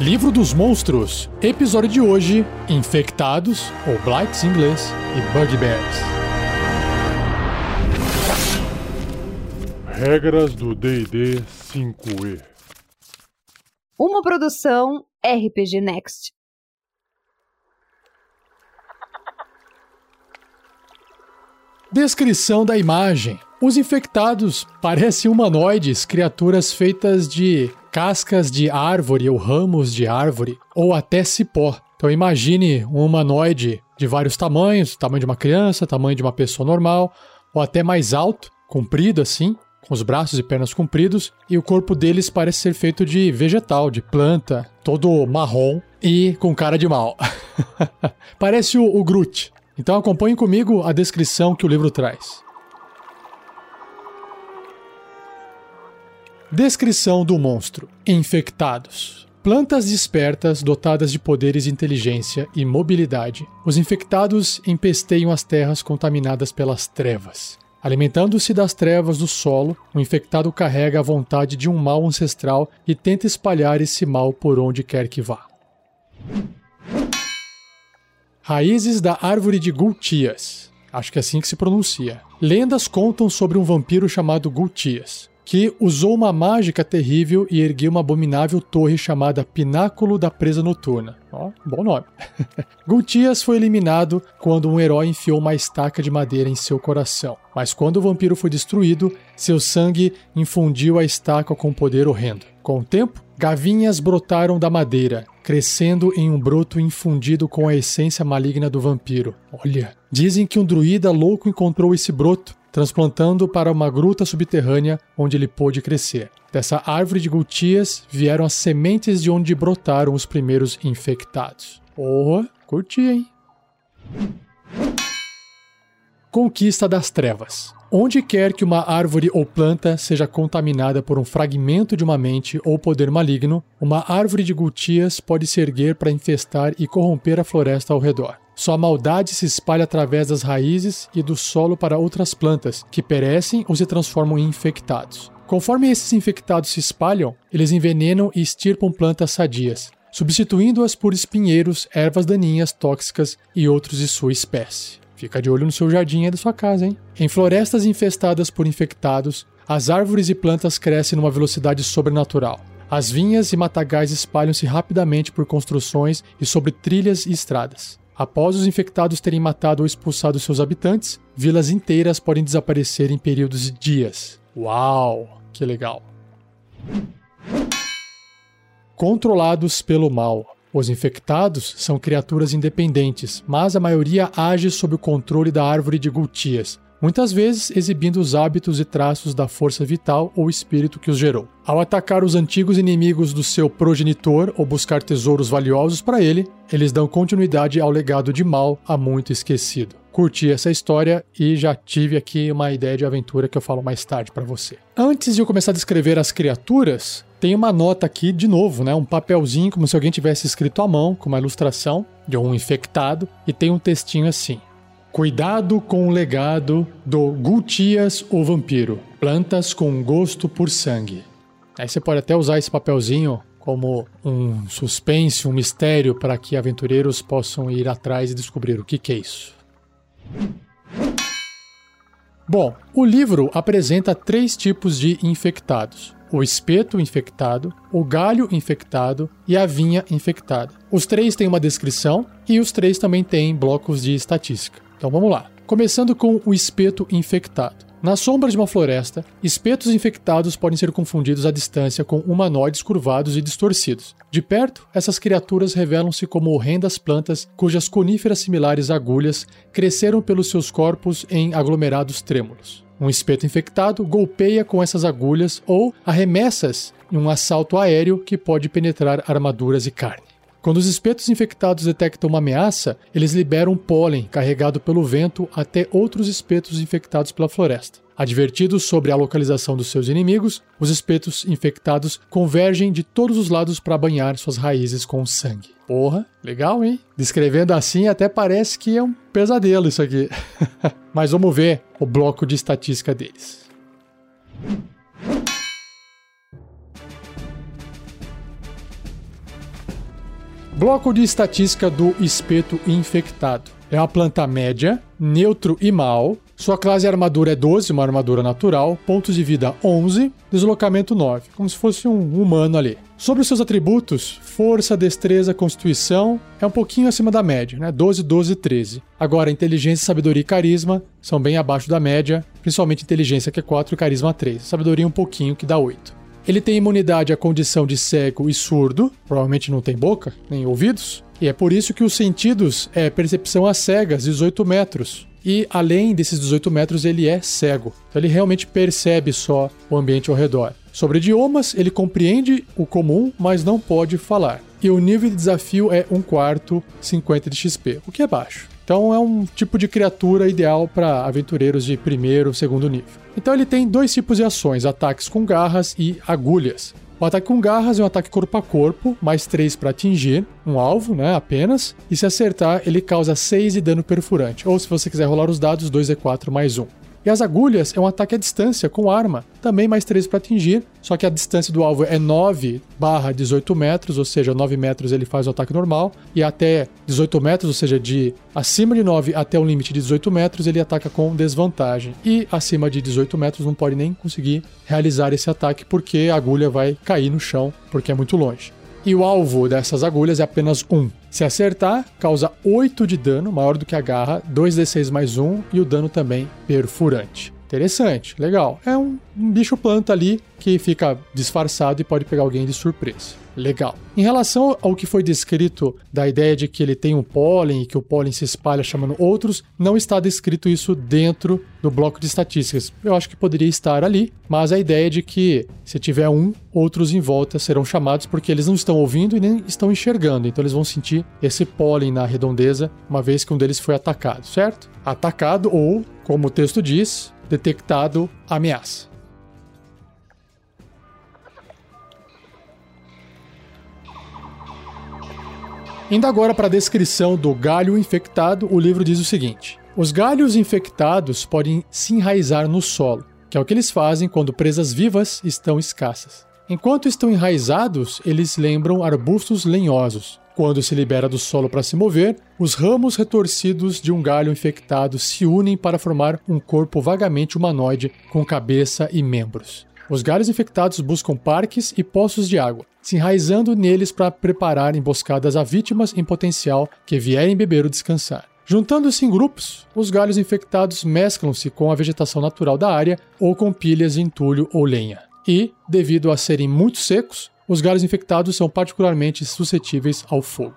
Livro dos Monstros, episódio de hoje: Infectados, ou Blights em inglês, e Bugbears. Regras do DD 5E. Uma produção RPG Next. Descrição da imagem. Os infectados parecem humanoides, criaturas feitas de cascas de árvore ou ramos de árvore, ou até cipó. Então imagine um humanoide de vários tamanhos, tamanho de uma criança, tamanho de uma pessoa normal, ou até mais alto, comprido assim, com os braços e pernas compridos, e o corpo deles parece ser feito de vegetal, de planta, todo marrom e com cara de mal. parece o, o Groot. Então acompanhe comigo a descrição que o livro traz. Descrição do monstro: Infectados. Plantas despertas dotadas de poderes de inteligência e mobilidade. Os infectados empesteiam as terras contaminadas pelas trevas. Alimentando-se das trevas do solo, o infectado carrega a vontade de um mal ancestral e tenta espalhar esse mal por onde quer que vá. Raízes da árvore de Gultias. Acho que é assim que se pronuncia. Lendas contam sobre um vampiro chamado Gultias que usou uma mágica terrível e ergueu uma abominável torre chamada Pináculo da Presa Noturna. Ó, bom nome. Gultias foi eliminado quando um herói enfiou uma estaca de madeira em seu coração. Mas quando o vampiro foi destruído, seu sangue infundiu a estaca com poder horrendo. Com o tempo, gavinhas brotaram da madeira, crescendo em um broto infundido com a essência maligna do vampiro. Olha, dizem que um druida louco encontrou esse broto transplantando para uma gruta subterrânea onde ele pôde crescer. Dessa árvore de gultias vieram as sementes de onde brotaram os primeiros infectados. Porra, curti, hein? Conquista das Trevas. Onde quer que uma árvore ou planta seja contaminada por um fragmento de uma mente ou poder maligno, uma árvore de gultias pode se erguer para infestar e corromper a floresta ao redor. Sua maldade se espalha através das raízes e do solo para outras plantas, que perecem ou se transformam em infectados. Conforme esses infectados se espalham, eles envenenam e extirpam plantas sadias, substituindo-as por espinheiros, ervas daninhas, tóxicas e outros de sua espécie. Fica de olho no seu jardim e da sua casa, hein? Em florestas infestadas por infectados, as árvores e plantas crescem numa velocidade sobrenatural. As vinhas e matagais espalham-se rapidamente por construções e sobre trilhas e estradas. Após os infectados terem matado ou expulsado seus habitantes, vilas inteiras podem desaparecer em períodos de dias. Uau, que legal! Controlados pelo mal. Os infectados são criaturas independentes, mas a maioria age sob o controle da árvore de Gultias, muitas vezes exibindo os hábitos e traços da força vital ou espírito que os gerou. Ao atacar os antigos inimigos do seu progenitor ou buscar tesouros valiosos para ele, eles dão continuidade ao legado de mal há muito esquecido. Curti essa história e já tive aqui uma ideia de aventura que eu falo mais tarde para você. Antes de eu começar a descrever as criaturas, tem uma nota aqui de novo, né? Um papelzinho como se alguém tivesse escrito à mão, com uma ilustração de um infectado, e tem um textinho assim: Cuidado com o legado do Gultias o Vampiro. Plantas com gosto por sangue. Aí você pode até usar esse papelzinho como um suspense, um mistério para que aventureiros possam ir atrás e descobrir o que, que é isso. Bom, o livro apresenta três tipos de infectados: o espeto infectado, o galho infectado e a vinha infectada. Os três têm uma descrição e os três também têm blocos de estatística. Então vamos lá. Começando com o espeto infectado. Na sombra de uma floresta, espetos infectados podem ser confundidos à distância com humanoides curvados e distorcidos. De perto, essas criaturas revelam-se como horrendas plantas cujas coníferas similares a agulhas cresceram pelos seus corpos em aglomerados trêmulos. Um espeto infectado golpeia com essas agulhas ou arremessas em um assalto aéreo que pode penetrar armaduras e carne. Quando os espetos infectados detectam uma ameaça, eles liberam pólen carregado pelo vento até outros espetos infectados pela floresta. Advertidos sobre a localização dos seus inimigos, os espetos infectados convergem de todos os lados para banhar suas raízes com sangue. Porra, legal, hein? Descrevendo assim, até parece que é um pesadelo isso aqui. Mas vamos ver o bloco de estatística deles. Bloco de estatística do espeto infectado. É uma planta média, neutro e mal. Sua classe armadura é 12, uma armadura natural. Pontos de vida 11, deslocamento 9. Como se fosse um humano ali. Sobre os seus atributos, força, destreza, constituição, é um pouquinho acima da média, né? 12, 12 e 13. Agora, inteligência, sabedoria e carisma são bem abaixo da média, principalmente inteligência que é 4 e carisma 3. Sabedoria um pouquinho que dá 8. Ele tem imunidade à condição de cego e surdo, provavelmente não tem boca nem ouvidos, e é por isso que os sentidos é percepção às cegas, 18 metros. E além desses 18 metros, ele é cego. Então ele realmente percebe só o ambiente ao redor. Sobre idiomas, ele compreende o comum, mas não pode falar. E o nível de desafio é 1 quarto 50 de XP, o que é baixo. Então é um tipo de criatura ideal para aventureiros de primeiro, segundo nível. Então ele tem dois tipos de ações: ataques com garras e agulhas. O ataque com garras é um ataque corpo a corpo, mais 3 para atingir um alvo, né, apenas. E se acertar, ele causa 6 de dano perfurante. Ou se você quiser rolar os dados, 2d4 mais 1. E as agulhas é um ataque à distância com arma, também mais 3 para atingir, só que a distância do alvo é 9 barra 18 metros, ou seja, 9 metros ele faz o ataque normal, e até 18 metros, ou seja, de acima de 9 até o limite de 18 metros, ele ataca com desvantagem. E acima de 18 metros não pode nem conseguir realizar esse ataque, porque a agulha vai cair no chão, porque é muito longe e o alvo dessas agulhas é apenas um. Se acertar, causa 8 de dano, maior do que a garra, 2d6 mais 1 e o dano também perfurante. Interessante, legal. É um, um bicho planta ali que fica disfarçado e pode pegar alguém de surpresa legal. Em relação ao que foi descrito da ideia de que ele tem um pólen e que o pólen se espalha chamando outros, não está descrito isso dentro do bloco de estatísticas. Eu acho que poderia estar ali, mas a ideia é de que se tiver um, outros em volta serão chamados porque eles não estão ouvindo e nem estão enxergando, então eles vão sentir esse pólen na redondeza uma vez que um deles foi atacado, certo? Atacado ou, como o texto diz, detectado ameaça. Indo agora para a descrição do galho infectado, o livro diz o seguinte: Os galhos infectados podem se enraizar no solo, que é o que eles fazem quando presas vivas estão escassas. Enquanto estão enraizados, eles lembram arbustos lenhosos. Quando se libera do solo para se mover, os ramos retorcidos de um galho infectado se unem para formar um corpo vagamente humanoide com cabeça e membros. Os galhos infectados buscam parques e poços de água, se enraizando neles para preparar emboscadas a vítimas em potencial que vierem beber ou descansar. Juntando-se em grupos, os galhos infectados mesclam-se com a vegetação natural da área ou com pilhas de entulho ou lenha. E, devido a serem muito secos, os galhos infectados são particularmente suscetíveis ao fogo.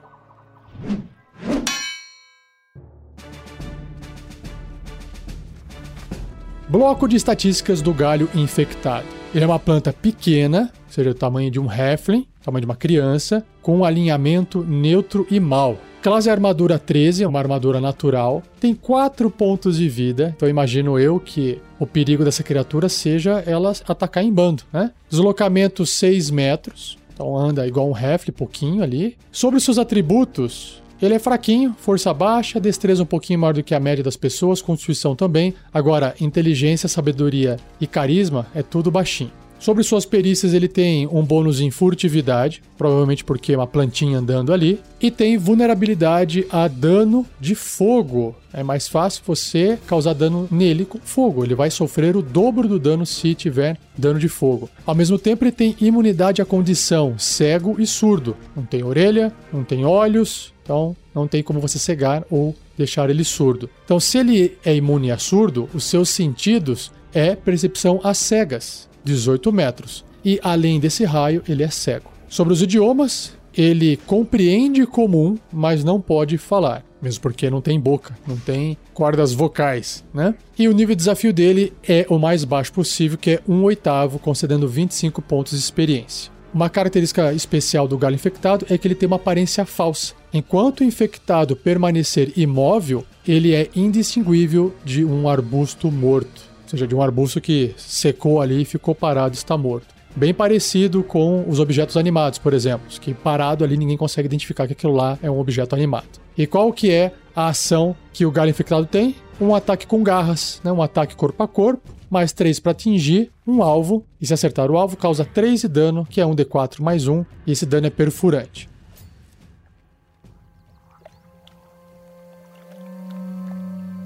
Bloco de estatísticas do galho infectado. Ele é uma planta pequena, ou seja, o tamanho de um Heflin, tamanho de uma criança, com um alinhamento neutro e mal. Classe armadura 13, é uma armadura natural. Tem 4 pontos de vida, então imagino eu que o perigo dessa criatura seja ela atacar em bando, né? Deslocamento 6 metros, então anda igual um Heflin, pouquinho ali. Sobre seus atributos, ele é fraquinho, força baixa, destreza um pouquinho maior do que a média das pessoas, constituição também. Agora, inteligência, sabedoria e carisma é tudo baixinho. Sobre suas perícias, ele tem um bônus em furtividade, provavelmente porque é uma plantinha andando ali, e tem vulnerabilidade a dano de fogo. É mais fácil você causar dano nele com fogo. Ele vai sofrer o dobro do dano se tiver dano de fogo. Ao mesmo tempo, ele tem imunidade à condição cego e surdo. Não tem orelha, não tem olhos, então não tem como você cegar ou deixar ele surdo. Então, se ele é imune a surdo, os seus sentidos é percepção às cegas. 18 metros. E além desse raio, ele é cego. Sobre os idiomas, ele compreende comum, mas não pode falar, mesmo porque não tem boca, não tem cordas vocais, né? E o nível de desafio dele é o mais baixo possível, que é um oitavo, concedendo 25 pontos de experiência. Uma característica especial do galho infectado é que ele tem uma aparência falsa. Enquanto o infectado permanecer imóvel, ele é indistinguível de um arbusto morto seja, de um arbusto que secou ali e ficou parado está morto. Bem parecido com os objetos animados, por exemplo, que parado ali ninguém consegue identificar que aquilo lá é um objeto animado. E qual que é a ação que o galho infectado tem? um ataque com garras, né? um ataque corpo a corpo, mais 3 para atingir um alvo, e se acertar o alvo, causa 3 de dano, que é um D4 mais 1, e esse dano é perfurante.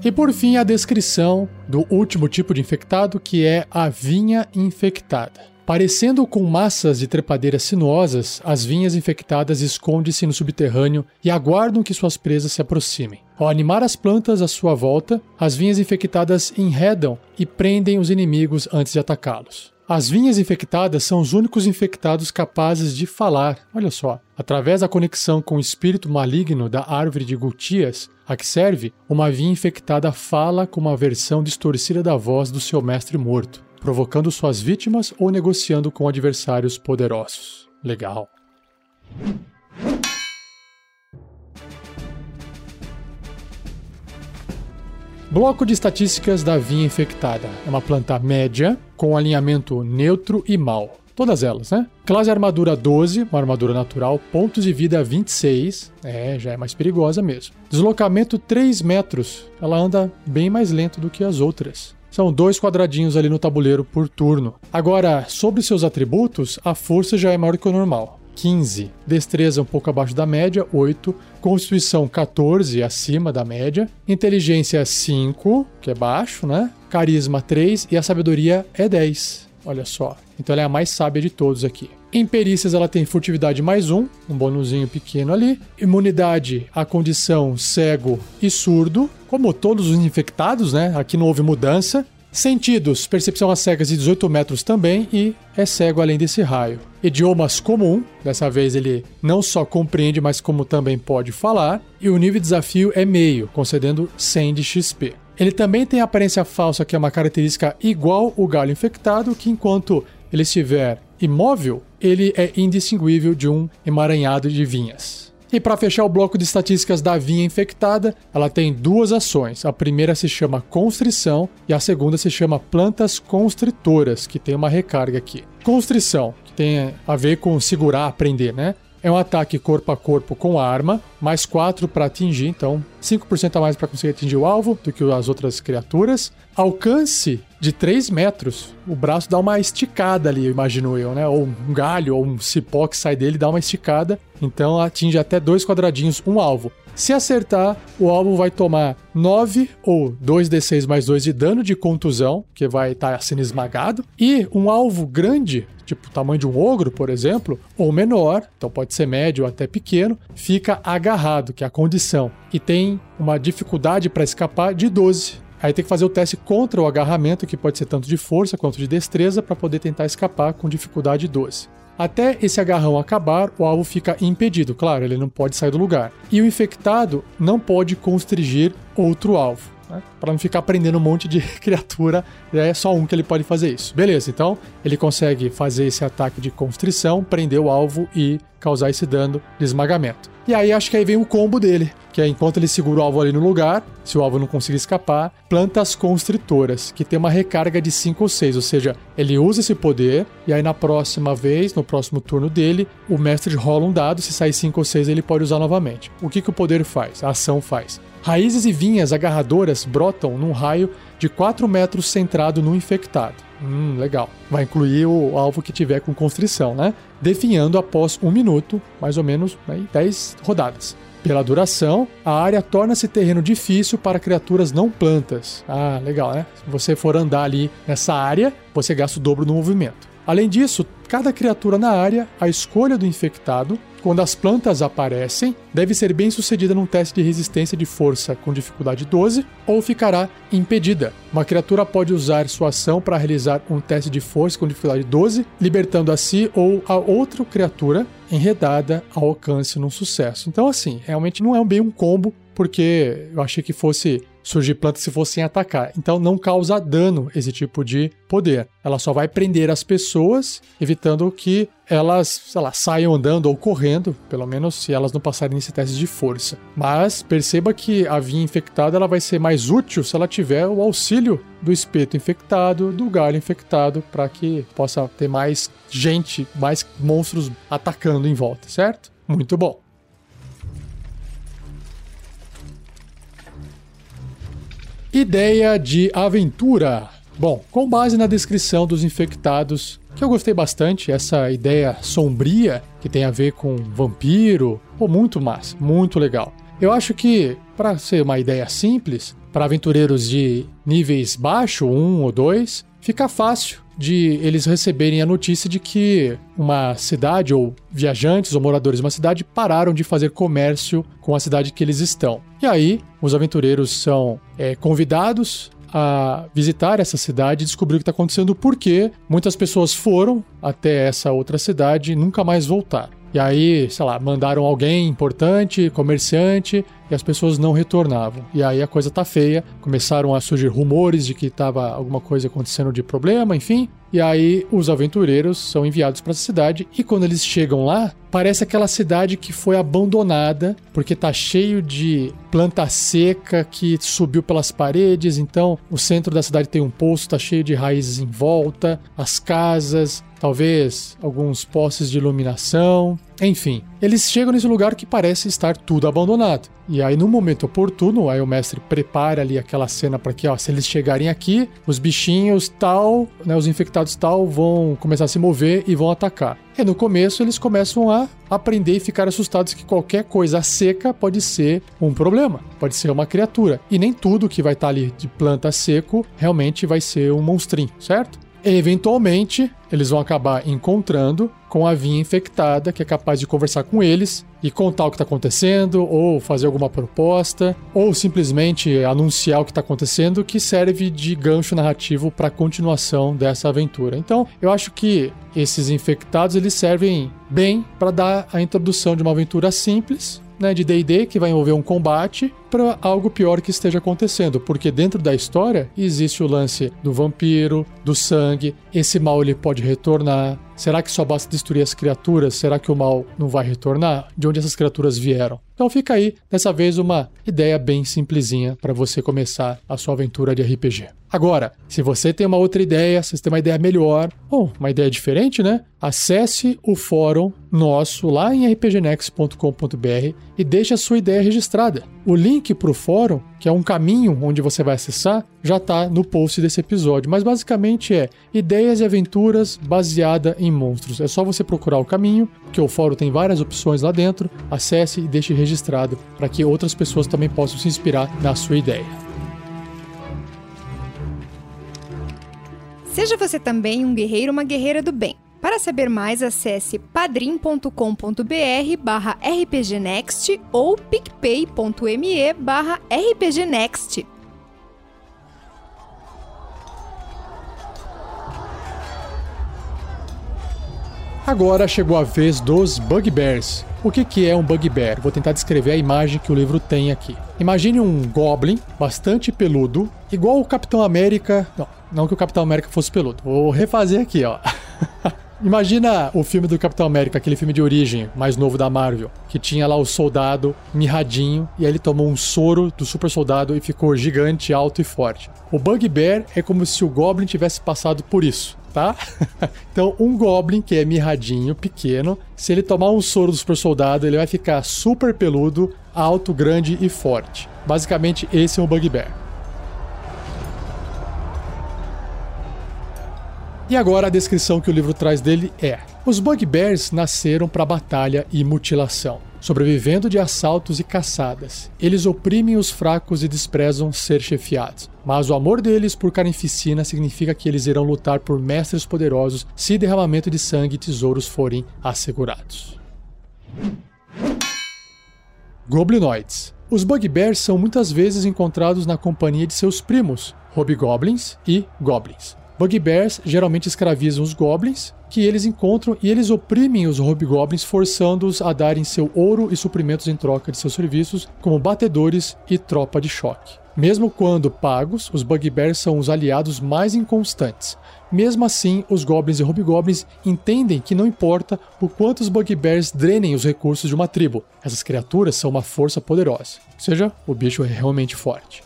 E por fim, a descrição do último tipo de infectado, que é a vinha infectada. Parecendo com massas de trepadeiras sinuosas, as vinhas infectadas escondem-se no subterrâneo e aguardam que suas presas se aproximem. Ao animar as plantas à sua volta, as vinhas infectadas enredam e prendem os inimigos antes de atacá-los. As vinhas infectadas são os únicos infectados capazes de falar, olha só, através da conexão com o espírito maligno da árvore de Gutias, a que serve, uma vinha infectada fala com uma versão distorcida da voz do seu mestre morto provocando suas vítimas ou negociando com adversários poderosos. Legal. Bloco de estatísticas da vinha infectada. É uma planta média, com alinhamento neutro e mal. Todas elas, né? Classe armadura 12, uma armadura natural, pontos de vida 26, é, já é mais perigosa mesmo. Deslocamento 3 metros, ela anda bem mais lento do que as outras. São dois quadradinhos ali no tabuleiro por turno. Agora, sobre seus atributos, a força já é maior que o normal. 15. Destreza um pouco abaixo da média, 8. Constituição 14, acima da média. Inteligência 5, que é baixo, né? Carisma 3 e a sabedoria é 10. Olha só. Então ela é a mais sábia de todos aqui. Em perícias ela tem furtividade mais um, um bonuzinho pequeno ali. Imunidade à condição cego e surdo, como todos os infectados, né? Aqui não houve mudança. Sentidos, percepção a cegas de 18 metros também e é cego além desse raio. Idiomas comum, dessa vez ele não só compreende, mas como também pode falar. E o nível de desafio é meio, concedendo 100 de XP. Ele também tem aparência falsa, que é uma característica igual o galho infectado, que enquanto ele estiver imóvel, ele é indistinguível de um emaranhado de vinhas. E para fechar o bloco de estatísticas da vinha infectada, ela tem duas ações. A primeira se chama constrição e a segunda se chama plantas constritoras, que tem uma recarga aqui. Constrição, que tem a ver com segurar, prender, né? É um ataque corpo a corpo com arma, mais 4 para atingir, então 5% a mais para conseguir atingir o alvo do que as outras criaturas. Alcance de 3 metros. O braço dá uma esticada ali, imagino eu, né? Ou um galho ou um cipó que sai dele dá uma esticada. Então atinge até dois quadradinhos um alvo. Se acertar, o alvo vai tomar 9 ou 2d6 mais 2 de dano de contusão, que vai estar tá sendo esmagado. E um alvo grande, tipo o tamanho de um ogro, por exemplo, ou menor, então pode ser médio ou até pequeno, fica agarrado, que é a condição. E tem uma dificuldade para escapar de 12. Aí tem que fazer o teste contra o agarramento, que pode ser tanto de força quanto de destreza, para poder tentar escapar com dificuldade 12. Até esse agarrão acabar, o alvo fica impedido, claro, ele não pode sair do lugar. E o infectado não pode constrigir outro alvo. Né? Para não ficar prendendo um monte de criatura, é só um que ele pode fazer isso. Beleza, então ele consegue fazer esse ataque de constrição, prender o alvo e causar esse dano de esmagamento. E aí acho que aí vem o combo dele, que é enquanto ele segura o alvo ali no lugar, se o alvo não conseguir escapar, plantas constritoras, que tem uma recarga de 5 ou 6, ou seja, ele usa esse poder e aí na próxima vez, no próximo turno dele, o mestre rola um dado, se sair 5 ou 6 ele pode usar novamente. O que, que o poder faz? A ação faz. Raízes e vinhas agarradoras brotam num raio de 4 metros centrado no infectado. Hum, legal. Vai incluir o alvo que tiver com constrição, né? Definhando após um minuto, mais ou menos né, 10 rodadas. Pela duração, a área torna-se terreno difícil para criaturas não plantas. Ah, legal, né? Se você for andar ali nessa área, você gasta o dobro no movimento. Além disso, cada criatura na área, a escolha do infectado, quando as plantas aparecem, deve ser bem sucedida num teste de resistência de força com dificuldade 12 ou ficará impedida. Uma criatura pode usar sua ação para realizar um teste de força com dificuldade 12, libertando a si ou a outra criatura enredada ao alcance num sucesso. Então, assim, realmente não é bem um combo, porque eu achei que fosse surgir plantas se fossem atacar. Então não causa dano esse tipo de poder. Ela só vai prender as pessoas, evitando que elas, sei lá, saiam andando ou correndo, pelo menos se elas não passarem nesse teste de força. Mas perceba que a vinha infectada ela vai ser mais útil se ela tiver o auxílio do espeto infectado, do galho infectado, para que possa ter mais gente, mais monstros atacando em volta, certo? Muito bom. Ideia de aventura. Bom, com base na descrição dos infectados, que eu gostei bastante, essa ideia sombria que tem a ver com vampiro, pô, muito massa, muito legal. Eu acho que, para ser uma ideia simples, para aventureiros de níveis baixo, um ou dois, fica fácil de eles receberem a notícia de que uma cidade ou viajantes ou moradores de uma cidade pararam de fazer comércio com a cidade que eles estão. E aí, os aventureiros são é, convidados a visitar essa cidade e descobrir o que está acontecendo, porque muitas pessoas foram até essa outra cidade e nunca mais voltaram. E aí, sei lá, mandaram alguém importante, comerciante, e as pessoas não retornavam. E aí a coisa tá feia, começaram a surgir rumores de que estava alguma coisa acontecendo de problema, enfim. E aí os aventureiros são enviados para a cidade e quando eles chegam lá, parece aquela cidade que foi abandonada, porque tá cheio de planta seca que subiu pelas paredes, então o centro da cidade tem um poço, tá cheio de raízes em volta, as casas, talvez alguns postes de iluminação, enfim. Eles chegam nesse lugar que parece estar tudo abandonado. E aí, no momento oportuno, aí o mestre prepara ali aquela cena para que, ó, se eles chegarem aqui, os bichinhos tal, né, os infectados tal, vão começar a se mover e vão atacar. E no começo eles começam a aprender e ficar assustados que qualquer coisa seca pode ser um problema, pode ser uma criatura. E nem tudo que vai estar tá ali de planta seco realmente vai ser um monstrinho, certo? Eventualmente eles vão acabar encontrando com a vinha infectada que é capaz de conversar com eles e contar o que está acontecendo, ou fazer alguma proposta, ou simplesmente anunciar o que está acontecendo, que serve de gancho narrativo para a continuação dessa aventura. Então, eu acho que esses infectados eles servem bem para dar a introdução de uma aventura simples né, de D&D que vai envolver um combate para algo pior que esteja acontecendo, porque dentro da história existe o lance do vampiro, do sangue, esse mal ele pode retornar. Será que só basta destruir as criaturas? Será que o mal não vai retornar? De onde essas criaturas vieram? Então fica aí, dessa vez, uma ideia bem simplesinha para você começar a sua aventura de RPG. Agora, se você tem uma outra ideia, se você tem uma ideia melhor, ou uma ideia diferente, né? Acesse o fórum nosso lá em rpgnext.com.br e deixe a sua ideia registrada. O link para o fórum, que é um caminho onde você vai acessar, já está no post desse episódio. Mas basicamente é ideias e aventuras baseada em monstros. É só você procurar o caminho, que o fórum tem várias opções lá dentro. Acesse e deixe registrado para que outras pessoas também possam se inspirar na sua ideia. Seja você também um guerreiro ou uma guerreira do bem. Para saber mais, acesse padrim.com.br barra rpgnext ou picpay.me barra rpgnext. Agora chegou a vez dos Bugbears. O que, que é um Bugbear? Vou tentar descrever a imagem que o livro tem aqui. Imagine um Goblin bastante peludo, igual o Capitão América. Não, não que o Capitão América fosse peludo. Vou refazer aqui, ó. Imagina o filme do Capitão América, aquele filme de origem mais novo da Marvel, que tinha lá o soldado mirradinho e aí ele tomou um soro do super soldado e ficou gigante, alto e forte. O Bugbear é como se o Goblin tivesse passado por isso. Tá? então, um Goblin que é mirradinho, pequeno, se ele tomar um soro do super soldado, ele vai ficar super peludo, alto, grande e forte. Basicamente, esse é um Bugbear. E agora a descrição que o livro traz dele é: Os Bugbears nasceram para batalha e mutilação, sobrevivendo de assaltos e caçadas. Eles oprimem os fracos e desprezam ser chefiados. Mas o amor deles por carnificina significa que eles irão lutar por mestres poderosos se derramamento de sangue e tesouros forem assegurados. Goblinoids. Os Bugbears são muitas vezes encontrados na companhia de seus primos, Hobgoblins e Goblins. Bugbears geralmente escravizam os goblins, que eles encontram e eles oprimem os hobgoblins, forçando-os a darem seu ouro e suprimentos em troca de seus serviços, como batedores e tropa de choque. Mesmo quando pagos, os bugbears são os aliados mais inconstantes. Mesmo assim, os goblins e hobgoblins entendem que não importa o quanto os bugbears drenem os recursos de uma tribo, essas criaturas são uma força poderosa. Ou seja, o bicho é realmente forte.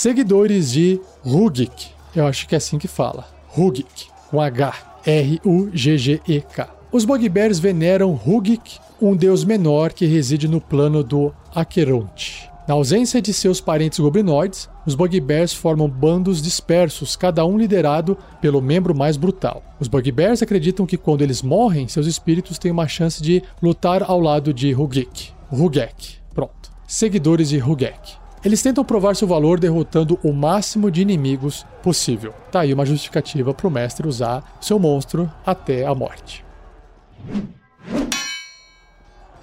Seguidores de Rugik. Eu acho que é assim que fala. Rugik, com H. R-U-G-G-E-K. Os Bugbears veneram Rugik, um deus menor que reside no plano do Acheronte. Na ausência de seus parentes goblinoides, os Bugbears formam bandos dispersos, cada um liderado pelo membro mais brutal. Os Bugbears acreditam que quando eles morrem, seus espíritos têm uma chance de lutar ao lado de Rugik. Rugek. Pronto. seguidores de Hugek. Eles tentam provar seu valor derrotando o máximo de inimigos possível. Tá aí uma justificativa para o mestre usar seu monstro até a morte.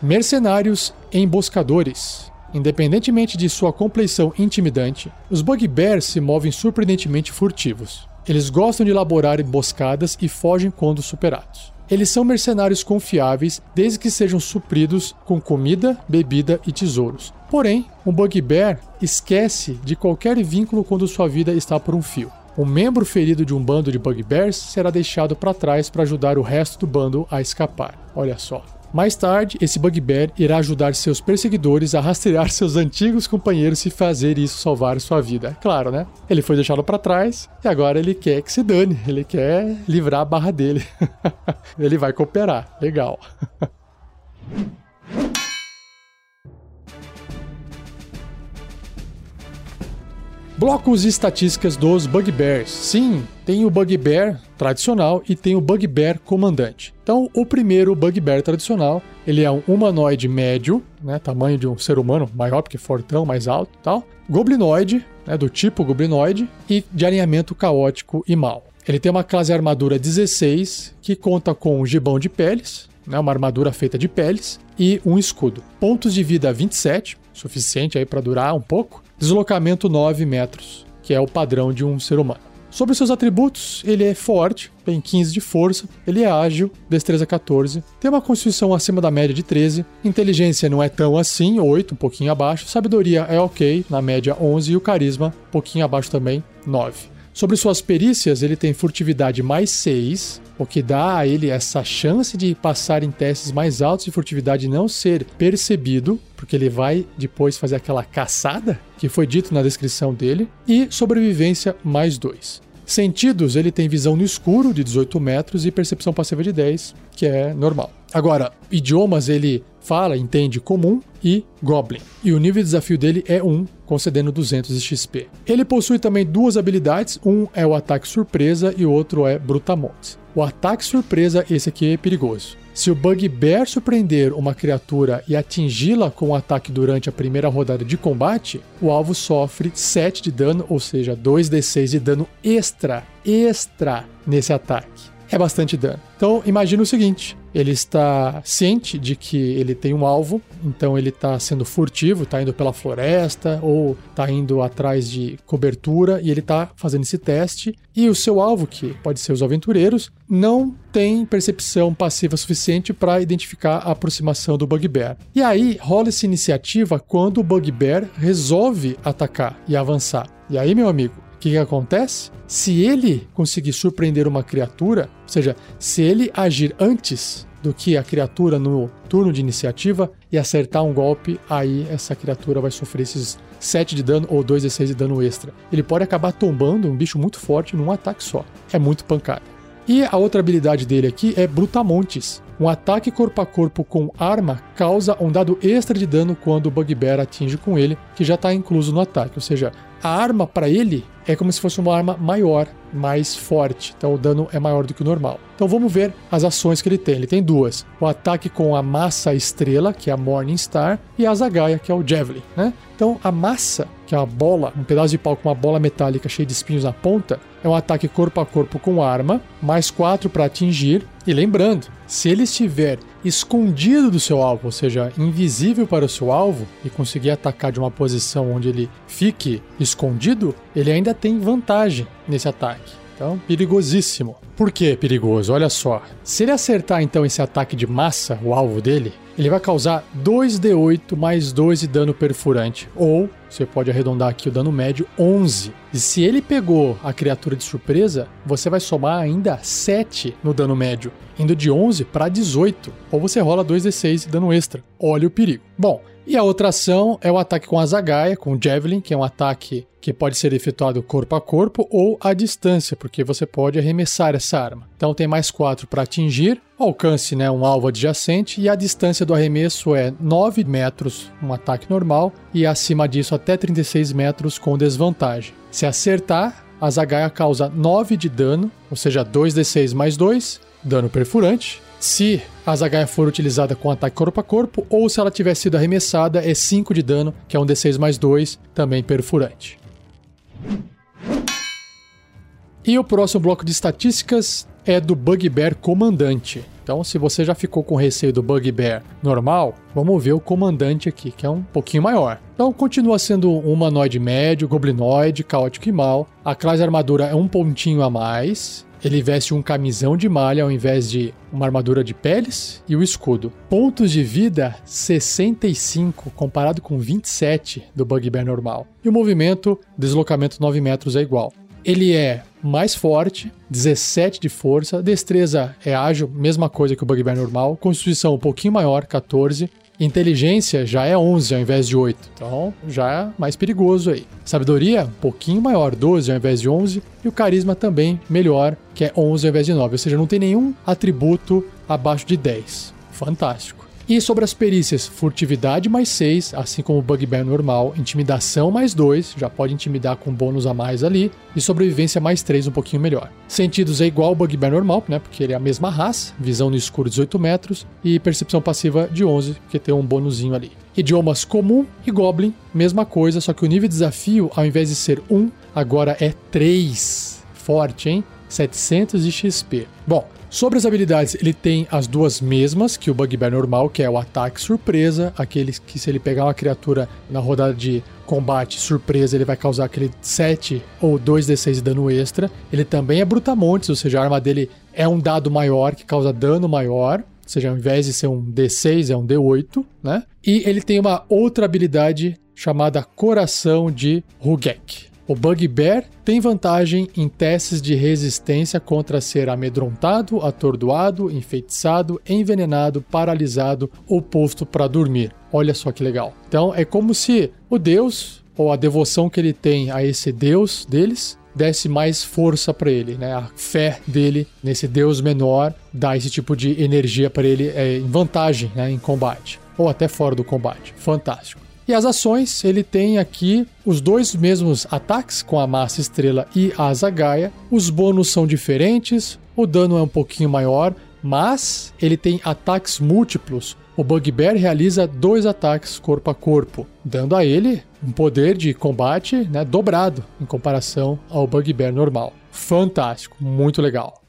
Mercenários emboscadores. Independentemente de sua compleição intimidante, os Bugbears se movem surpreendentemente furtivos. Eles gostam de elaborar emboscadas e fogem quando superados. Eles são mercenários confiáveis desde que sejam supridos com comida, bebida e tesouros. Porém, um Bugbear esquece de qualquer vínculo quando sua vida está por um fio. Um membro ferido de um bando de Bugbears será deixado para trás para ajudar o resto do bando a escapar. Olha só. Mais tarde, esse Bugbear irá ajudar seus perseguidores a rastrear seus antigos companheiros e fazer isso salvar sua vida. Claro, né? Ele foi deixado para trás e agora ele quer que se dane, ele quer livrar a barra dele. ele vai cooperar. Legal. Blocos e estatísticas dos Bugbears. Sim, tem o Bugbear tradicional e tem o Bugbear comandante. Então, o primeiro Bugbear tradicional, ele é um humanoide médio, né, tamanho de um ser humano, maior porque fortão, mais alto, tal. Goblinoide, né, do tipo goblinoide e de alinhamento caótico e mal. Ele tem uma classe armadura 16, que conta com um gibão de peles, né, uma armadura feita de peles e um escudo. Pontos de vida 27, suficiente aí para durar um pouco. Deslocamento 9 metros, que é o padrão de um ser humano. Sobre seus atributos, ele é forte, tem 15 de força, ele é ágil, destreza 14, tem uma constituição acima da média de 13, inteligência não é tão assim, 8, um pouquinho abaixo, sabedoria é ok, na média 11 e o carisma, um pouquinho abaixo também, 9. Sobre suas perícias, ele tem furtividade mais 6, o que dá a ele essa chance de passar em testes mais altos de furtividade e não ser percebido, porque ele vai depois fazer aquela caçada que foi dito na descrição dele, e sobrevivência mais 2. Sentidos, ele tem visão no escuro de 18 metros e percepção passiva de 10, que é normal. Agora, idiomas ele fala, entende comum e Goblin. E o nível de desafio dele é 1, concedendo 200 de XP. Ele possui também duas habilidades, um é o ataque surpresa e o outro é Brutamontes. O ataque surpresa, esse aqui é perigoso. Se o Bugbear surpreender uma criatura e atingi-la com um ataque durante a primeira rodada de combate, o alvo sofre 7 de dano, ou seja, 2d6 de dano extra, extra nesse ataque é bastante dano. Então, imagina o seguinte: ele está ciente de que ele tem um alvo, então ele está sendo furtivo, está indo pela floresta ou está indo atrás de cobertura e ele está fazendo esse teste. E o seu alvo, que pode ser os aventureiros, não tem percepção passiva suficiente para identificar a aproximação do Bugbear. E aí rola essa iniciativa quando o Bugbear resolve atacar e avançar. E aí, meu amigo, que, que acontece? Se ele conseguir surpreender uma criatura, ou seja, se ele agir antes do que a criatura no turno de iniciativa e acertar um golpe, aí essa criatura vai sofrer esses 7 de dano ou 2 de 6 de dano extra. Ele pode acabar tombando um bicho muito forte num ataque só. É muito pancada. E a outra habilidade dele aqui é Brutamontes. Um ataque corpo a corpo com arma causa um dado extra de dano quando o Bugbear atinge com ele, que já está incluso no ataque. Ou seja, a arma para ele é como se fosse uma arma maior, mais forte. Então o dano é maior do que o normal. Então vamos ver as ações que ele tem. Ele tem duas: o ataque com a massa estrela, que é a Morning Star, e a Zagaia, que é o Javelin. Né? Então a massa, que é a bola, um pedaço de pau com uma bola metálica cheia de espinhos na ponta, é um ataque corpo a corpo com arma, mais 4 para atingir. E lembrando, se ele estiver escondido do seu alvo, ou seja, invisível para o seu alvo, e conseguir atacar de uma posição onde ele fique escondido, ele ainda tem vantagem nesse ataque. Então, perigosíssimo. Por que perigoso? Olha só. Se ele acertar então esse ataque de massa, o alvo dele, ele vai causar 2d8 mais 2 de dano perfurante, ou você pode arredondar aqui o dano médio 11. E se ele pegou a criatura de surpresa, você vai somar ainda 7 no dano médio, indo de 11 para 18, ou você rola 2d6 de dano extra. Olha o perigo. Bom, e a outra ação é o ataque com a Zagaia, com o Javelin, que é um ataque que pode ser efetuado corpo a corpo ou à distância, porque você pode arremessar essa arma. Então tem mais 4 para atingir, alcance né, um alvo adjacente e a distância do arremesso é 9 metros, um ataque normal, e acima disso até 36 metros com desvantagem. Se acertar, a Zagaia causa 9 de dano, ou seja, 2d6 mais 2, dano perfurante, se a Zagaia for utilizada com ataque corpo a corpo, ou se ela tiver sido arremessada, é 5 de dano, que é um D6 mais 2, também perfurante. E o próximo bloco de estatísticas é do Bugbear Comandante. Então, se você já ficou com receio do Bugbear normal, vamos ver o Comandante aqui, que é um pouquinho maior. Então, continua sendo um humanoide médio, goblinoide, caótico e mal. A classe armadura é um pontinho a mais. Ele veste um camisão de malha ao invés de uma armadura de peles e o escudo. Pontos de vida 65 comparado com 27 do Bugbear normal. E o movimento, deslocamento 9 metros é igual. Ele é mais forte, 17 de força, destreza é ágil, mesma coisa que o Bugbear normal, constituição um pouquinho maior, 14, inteligência já é 11 ao invés de 8, então já é mais perigoso aí. Sabedoria, um pouquinho maior, 12 ao invés de 11, e o carisma também melhor, que é 11 ao invés de 9, ou seja, não tem nenhum atributo abaixo de 10. Fantástico. E sobre as perícias, furtividade mais 6, assim como o bugbear normal, intimidação mais 2, já pode intimidar com bônus a mais ali, e sobrevivência mais 3, um pouquinho melhor. Sentidos é igual ao bugbear normal, né, porque ele é a mesma raça, visão no escuro 18 metros, e percepção passiva de 11, porque tem um bônusinho ali. Idiomas comum e goblin, mesma coisa, só que o nível de desafio, ao invés de ser 1, agora é 3. Forte, hein? 700 de XP. Bom, Sobre as habilidades, ele tem as duas mesmas que o Bugbear normal, que é o ataque surpresa, aquele que se ele pegar uma criatura na rodada de combate surpresa, ele vai causar aquele 7 ou 2d6 de dano extra. Ele também é brutamontes, ou seja, a arma dele é um dado maior que causa dano maior. Ou seja, ao invés de ser um D6, é um D8, né? E ele tem uma outra habilidade chamada Coração de Rugek. O Bugbear tem vantagem em testes de resistência contra ser amedrontado, atordoado, enfeitiçado, envenenado, paralisado ou posto para dormir. Olha só que legal. Então é como se o deus ou a devoção que ele tem a esse deus deles desse mais força para ele, né? A fé dele nesse deus menor dá esse tipo de energia para ele é, em vantagem, né? Em combate ou até fora do combate. Fantástico. E as ações, ele tem aqui os dois mesmos ataques com a massa estrela e a asa gaia. Os bônus são diferentes, o dano é um pouquinho maior, mas ele tem ataques múltiplos. O Bugbear realiza dois ataques corpo a corpo, dando a ele um poder de combate né, dobrado em comparação ao Bugbear normal. Fantástico, muito legal.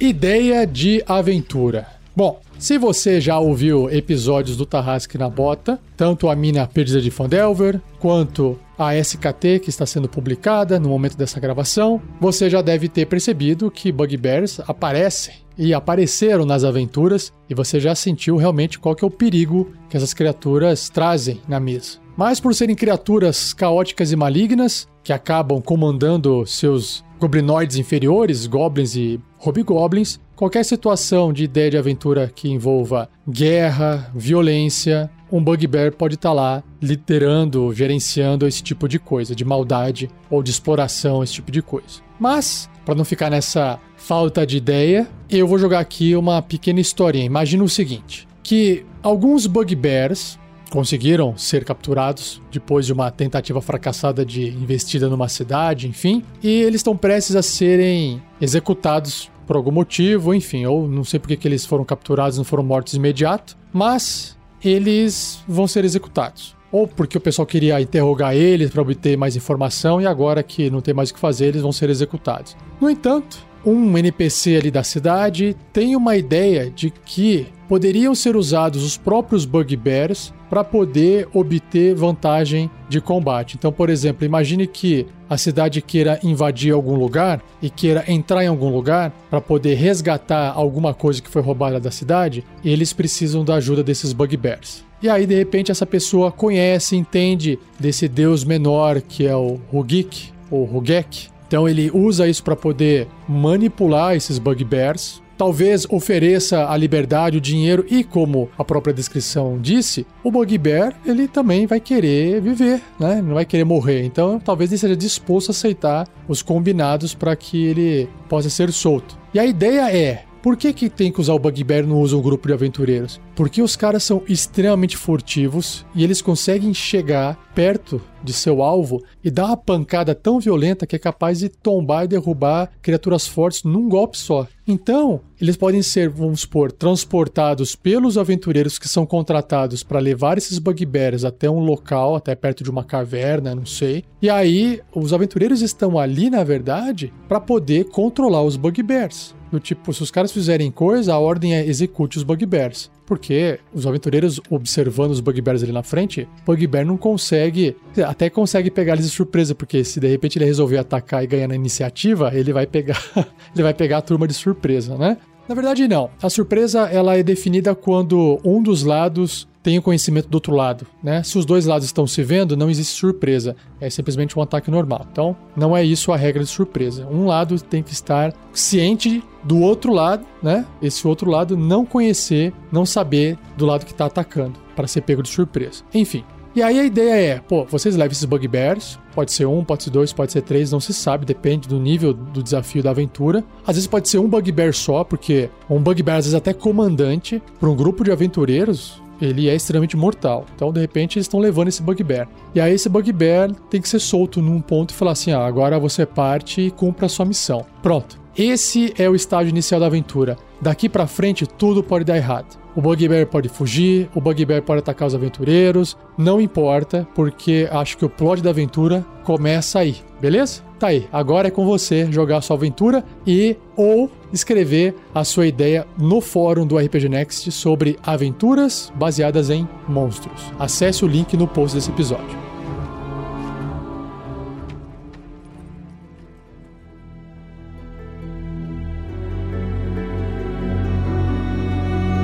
Ideia de aventura. Bom, se você já ouviu episódios do Tarrasque na Bota, tanto a Mina Perdida de Fandelver, quanto a SKT que está sendo publicada no momento dessa gravação, você já deve ter percebido que Bugbears aparecem e apareceram nas aventuras e você já sentiu realmente qual que é o perigo que essas criaturas trazem na mesa. Mas por serem criaturas caóticas e malignas, que acabam comandando seus goblinoides inferiores, goblins e hobgoblins, Qualquer situação de ideia de aventura que envolva guerra, violência, um bugbear pode estar tá lá liderando, gerenciando esse tipo de coisa, de maldade ou de exploração, esse tipo de coisa. Mas, para não ficar nessa falta de ideia, eu vou jogar aqui uma pequena historinha. Imagina o seguinte: que alguns bugbears conseguiram ser capturados depois de uma tentativa fracassada de investida numa cidade, enfim, e eles estão prestes a serem executados por algum motivo, enfim, ou não sei porque que eles foram capturados não foram mortos imediato, mas eles vão ser executados. Ou porque o pessoal queria interrogar eles para obter mais informação e agora que não tem mais o que fazer, eles vão ser executados. No entanto, um NPC ali da cidade tem uma ideia de que poderiam ser usados os próprios bugbears para poder obter vantagem de combate. Então, por exemplo, imagine que a cidade queira invadir algum lugar e queira entrar em algum lugar para poder resgatar alguma coisa que foi roubada da cidade, eles precisam da ajuda desses bugbears. E aí, de repente, essa pessoa conhece, entende desse deus menor que é o Rugik, ou Rugek, então ele usa isso para poder manipular esses bugbears. Talvez ofereça a liberdade, o dinheiro e, como a própria descrição disse, o bugbear ele também vai querer viver, né? Não vai querer morrer. Então, talvez ele seja disposto a aceitar os combinados para que ele possa ser solto. E a ideia é Por que, que tem que usar o Bugbear e não usa um grupo de aventureiros? Porque os caras são extremamente furtivos e eles conseguem chegar perto de seu alvo e dar uma pancada tão violenta que é capaz de tombar e derrubar criaturas fortes num golpe só. Então, eles podem ser, vamos supor, transportados pelos aventureiros que são contratados para levar esses bugbears até um local, até perto de uma caverna, não sei. E aí, os aventureiros estão ali, na verdade, para poder controlar os bugbears. Do tipo, se os caras fizerem coisa, a ordem é execute os bugbears porque os aventureiros observando os bugbears ali na frente, bugbear não consegue, até consegue pegar eles de surpresa, porque se de repente ele resolver atacar e ganhar na iniciativa, ele vai pegar, ele vai pegar a turma de surpresa, né? Na verdade não. A surpresa ela é definida quando um dos lados tem o conhecimento do outro lado, né? Se os dois lados estão se vendo, não existe surpresa, é simplesmente um ataque normal. Então, não é isso a regra de surpresa. Um lado tem que estar ciente do outro lado, né? Esse outro lado não conhecer, não saber do lado que está atacando, para ser pego de surpresa. Enfim. E aí a ideia é, pô, vocês levam esses bugbears, pode ser um, pode ser dois, pode ser três, não se sabe, depende do nível do desafio da aventura. Às vezes pode ser um bugbear só, porque um bugbear às vezes até comandante para um grupo de aventureiros, ele é extremamente mortal. Então, de repente, eles estão levando esse bugbear. E aí, esse bugbear tem que ser solto num ponto e falar assim: ah, agora você parte e cumpra a sua missão. Pronto. Esse é o estágio inicial da aventura. Daqui para frente, tudo pode dar errado. O Bugbear pode fugir, o Bugbear pode atacar os aventureiros, não importa, porque acho que o plot da aventura começa aí, beleza? Tá aí, agora é com você jogar a sua aventura e ou escrever a sua ideia no fórum do RPG Next sobre aventuras baseadas em monstros. Acesse o link no post desse episódio.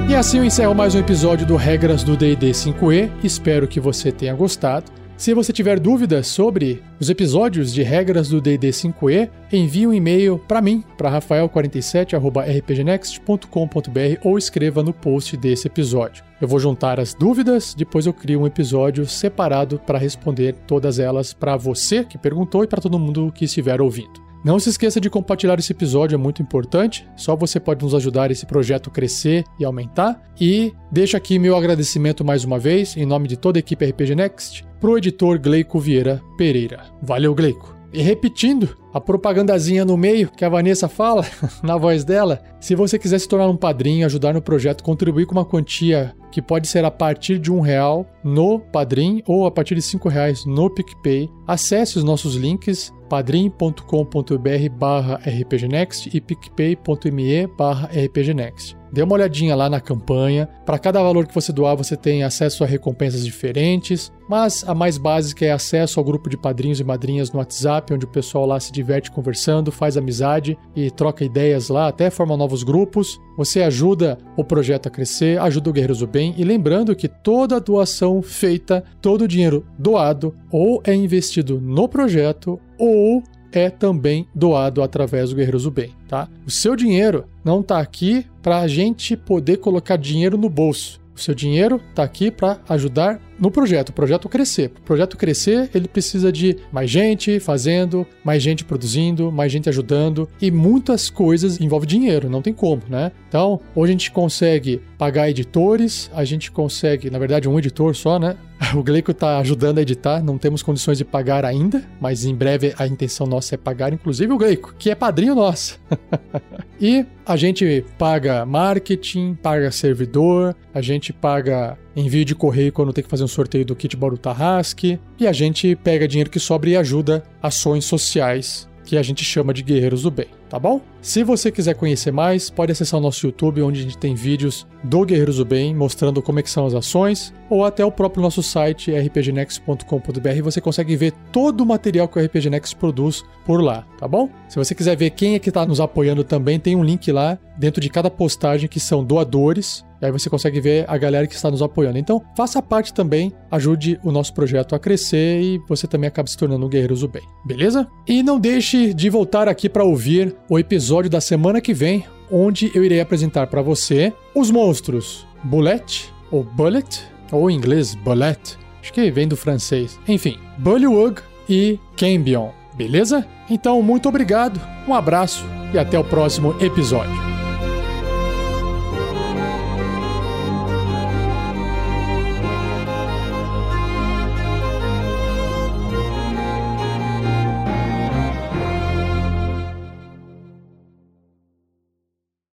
E assim eu encerro mais um episódio do Regras do D&D 5e. Espero que você tenha gostado. Se você tiver dúvidas sobre os episódios de regras do D&D 5e, envie um e-mail para mim, para rafael47@rpgnext.com.br ou escreva no post desse episódio. Eu vou juntar as dúvidas, depois eu crio um episódio separado para responder todas elas para você que perguntou e para todo mundo que estiver ouvindo. Não se esqueça de compartilhar esse episódio, é muito importante. Só você pode nos ajudar esse projeto crescer e aumentar. E deixo aqui meu agradecimento mais uma vez, em nome de toda a equipe RPG Next, pro editor Gleico Vieira Pereira. Valeu, Gleico! E repetindo a propagandazinha no meio que a Vanessa fala, na voz dela, se você quiser se tornar um padrinho, ajudar no projeto, contribuir com uma quantia que pode ser a partir de um real no Padrim ou a partir de cinco reais no PicPay, acesse os nossos links padrim.com.br barra rpgnext e picpay.me barra rpgnext. Dê uma olhadinha lá na campanha. Para cada valor que você doar, você tem acesso a recompensas diferentes, mas a mais básica é acesso ao grupo de padrinhos e madrinhas no WhatsApp, onde o pessoal lá se diverte conversando, faz amizade e troca ideias lá, até forma novos grupos. Você ajuda o projeto a crescer, ajuda o Guerreiros do Bem e lembrando que toda doação feita, todo o dinheiro doado ou é investido no projeto ou é também doado através do Guerreiros do Bem, tá? O seu dinheiro não está aqui para a gente poder colocar dinheiro no bolso. O seu dinheiro está aqui para ajudar no projeto, o projeto crescer. O projeto crescer, ele precisa de mais gente fazendo, mais gente produzindo, mais gente ajudando e muitas coisas envolvem dinheiro, não tem como, né? Então, hoje a gente consegue pagar editores, a gente consegue, na verdade, um editor só, né? O Gleico está ajudando a editar, não temos condições de pagar ainda, mas em breve a intenção nossa é pagar, inclusive o Gleico, que é padrinho nosso. e a gente paga marketing, paga servidor, a gente paga envio de correio quando tem que fazer um sorteio do kit Bauru Tarrasque, e a gente pega dinheiro que sobra e ajuda ações sociais que a gente chama de Guerreiros do Bem, tá bom? Se você quiser conhecer mais, pode acessar o nosso YouTube, onde a gente tem vídeos do Guerreiros do Bem, mostrando como é são as ações, ou até o próprio nosso site, rpgnext.com.br, você consegue ver todo o material que o RPG Next produz por lá, tá bom? Se você quiser ver quem é que está nos apoiando também, tem um link lá dentro de cada postagem que são doadores, e aí você consegue ver a galera que está nos apoiando. Então, faça parte também, ajude o nosso projeto a crescer e você também acaba se tornando um guerreiro do bem, beleza? E não deixe de voltar aqui para ouvir o episódio da semana que vem, onde eu irei apresentar para você os monstros Bullet ou Bullet, ou em inglês Bullet, acho que vem do francês. Enfim, Bullywug e Cambion, beleza? Então, muito obrigado, um abraço e até o próximo episódio.